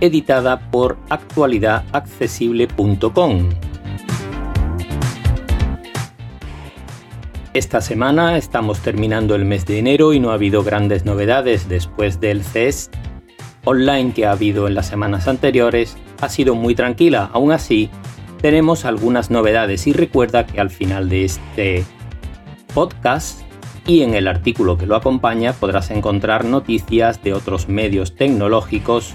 editada por actualidadaccesible.com. Esta semana estamos terminando el mes de enero y no ha habido grandes novedades después del CES online que ha habido en las semanas anteriores. Ha sido muy tranquila, aún así tenemos algunas novedades y recuerda que al final de este podcast y en el artículo que lo acompaña podrás encontrar noticias de otros medios tecnológicos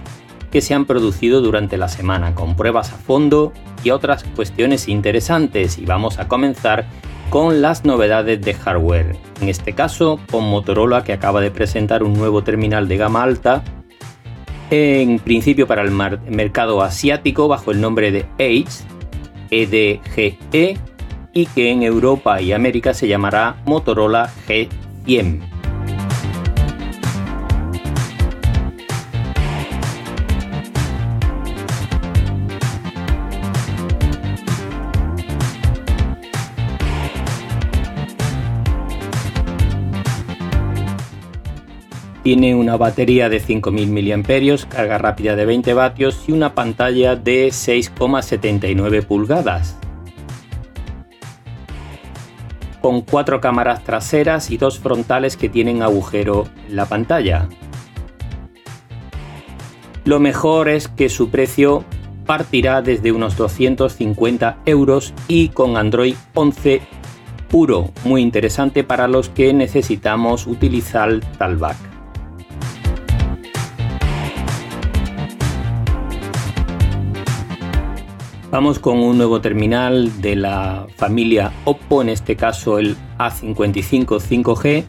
que se han producido durante la semana, con pruebas a fondo y otras cuestiones interesantes. Y vamos a comenzar con las novedades de hardware. En este caso, con Motorola que acaba de presentar un nuevo terminal de gama alta, en principio para el mercado asiático bajo el nombre de Edge, EDGE, y que en Europa y América se llamará Motorola G100. Tiene una batería de 5000 mAh, carga rápida de 20 vatios y una pantalla de 6,79 pulgadas. Con cuatro cámaras traseras y dos frontales que tienen agujero en la pantalla. Lo mejor es que su precio partirá desde unos 250 euros y con Android 11 puro, muy interesante para los que necesitamos utilizar Talback. Vamos con un nuevo terminal de la familia Oppo, en este caso el A55 5G,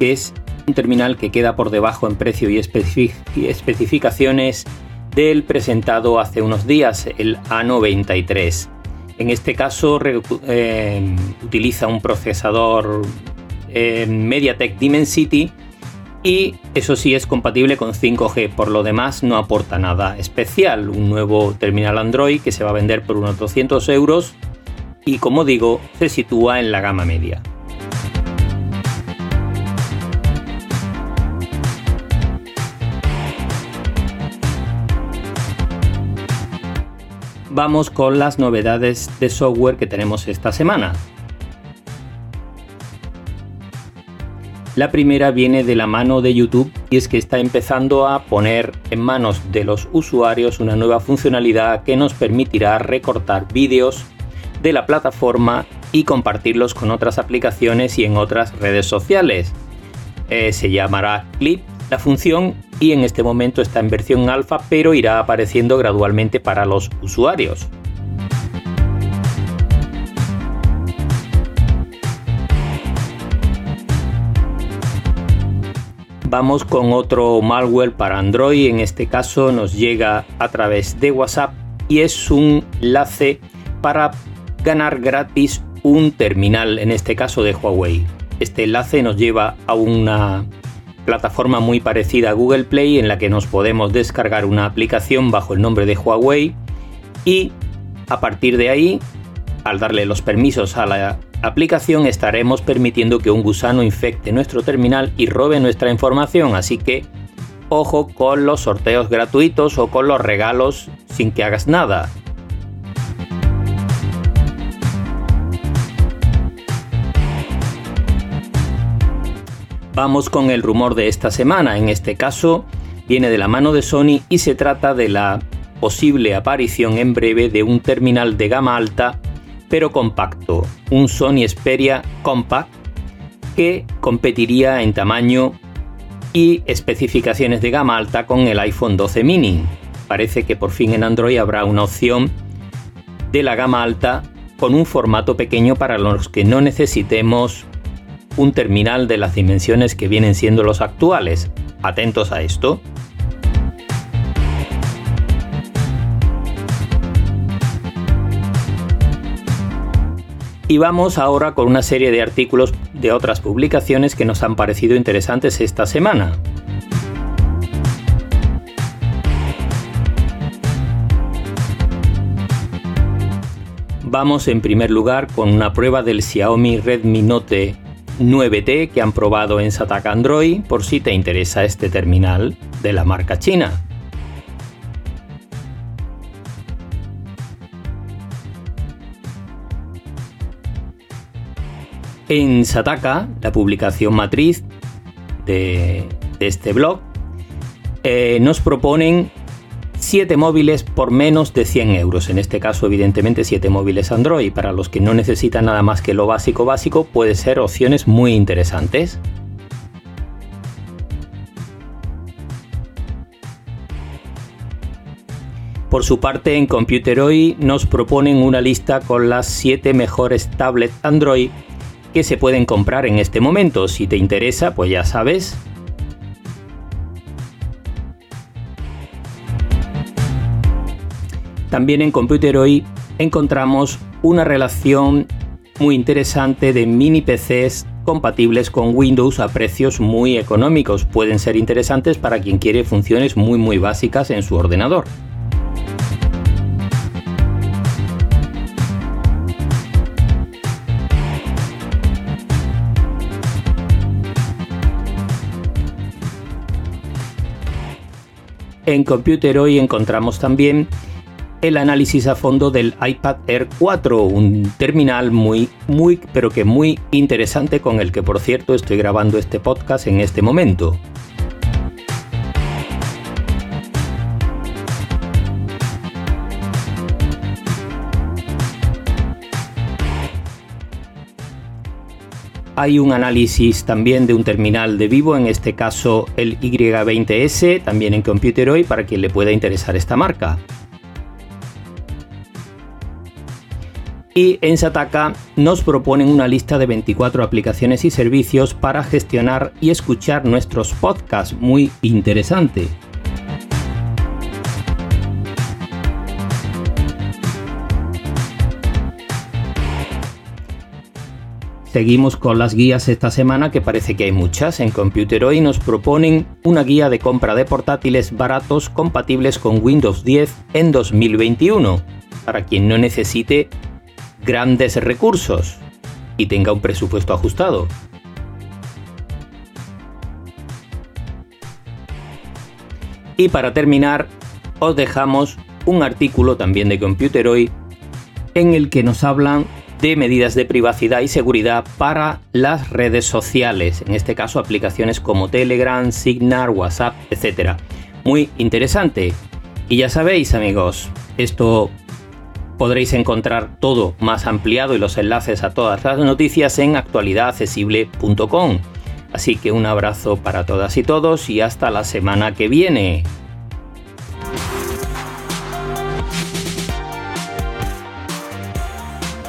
que es un terminal que queda por debajo en precio y, especificaciones del presentado hace unos días, el A93. En este caso eh, utiliza un procesador eh, MediaTek Dimensity y eso sí es compatible con 5G, por lo demás no aporta nada especial. Un nuevo terminal Android que se va a vender por unos 200 euros y como digo se sitúa en la gama media. Vamos con las novedades de software que tenemos esta semana. La primera viene de la mano de YouTube y es que está empezando a poner en manos de los usuarios una nueva funcionalidad que nos permitirá recortar vídeos de la plataforma y compartirlos con otras aplicaciones y en otras redes sociales. Eh, se llamará Clip la función y en este momento está en versión alfa pero irá apareciendo gradualmente para los usuarios. Vamos con otro malware para Android, en este caso nos llega a través de WhatsApp y es un enlace para ganar gratis un terminal, en este caso de Huawei. Este enlace nos lleva a una plataforma muy parecida a Google Play en la que nos podemos descargar una aplicación bajo el nombre de Huawei y a partir de ahí, al darle los permisos a la aplicación estaremos permitiendo que un gusano infecte nuestro terminal y robe nuestra información, así que ojo con los sorteos gratuitos o con los regalos sin que hagas nada. Vamos con el rumor de esta semana, en este caso viene de la mano de Sony y se trata de la posible aparición en breve de un terminal de gama alta pero compacto, un Sony Xperia Compact que competiría en tamaño y especificaciones de gama alta con el iPhone 12 mini. Parece que por fin en Android habrá una opción de la gama alta con un formato pequeño para los que no necesitemos un terminal de las dimensiones que vienen siendo los actuales. Atentos a esto. Y vamos ahora con una serie de artículos de otras publicaciones que nos han parecido interesantes esta semana. Vamos en primer lugar con una prueba del Xiaomi Redmi Note 9T que han probado en Sataka Android por si te interesa este terminal de la marca china. En Sataka, la publicación matriz de, este blog, eh, nos proponen 7 móviles por menos de 100 euros. En este caso, evidentemente, 7 móviles Android. Para los que no necesitan nada más que lo básico básico, puede ser opciones muy interesantes. Por su parte, en Computeroid nos proponen una lista con las 7 mejores tablets Android que se pueden comprar en este momento. Si te interesa, pues ya sabes, También en Computeroid encontramos una relación muy interesante de mini PCs compatibles con Windows a precios muy económicos. Pueden ser interesantes para quien quiere funciones muy muy básicas en su ordenador. En Computeroid encontramos también el análisis a fondo del iPad Air 4, un terminal muy, muy, pero que muy interesante con el que por cierto estoy grabando este podcast en este momento. Hay un análisis también de un terminal de vivo, en este caso el Y20S, también en Computeroid para quien le pueda interesar esta marca. y en Sataka nos proponen una lista de 24 aplicaciones y servicios para gestionar y escuchar nuestros podcasts, muy interesante. Seguimos con las guías esta semana que parece que hay muchas. En Computer Hoy nos proponen una guía de compra de portátiles baratos compatibles con Windows 10 en 2021, para quien no necesite grandes recursos y tenga un presupuesto ajustado. Y para terminar, os dejamos un artículo también de Computeroid en el que nos hablan de medidas de privacidad y seguridad para las redes sociales, en este caso aplicaciones como Telegram, Signal, WhatsApp, etc. Muy interesante. Y ya sabéis amigos, esto podréis encontrar todo más ampliado y los enlaces a todas las noticias en actualidadaccesible.com. Así que un abrazo para todas y todos y hasta la semana que viene.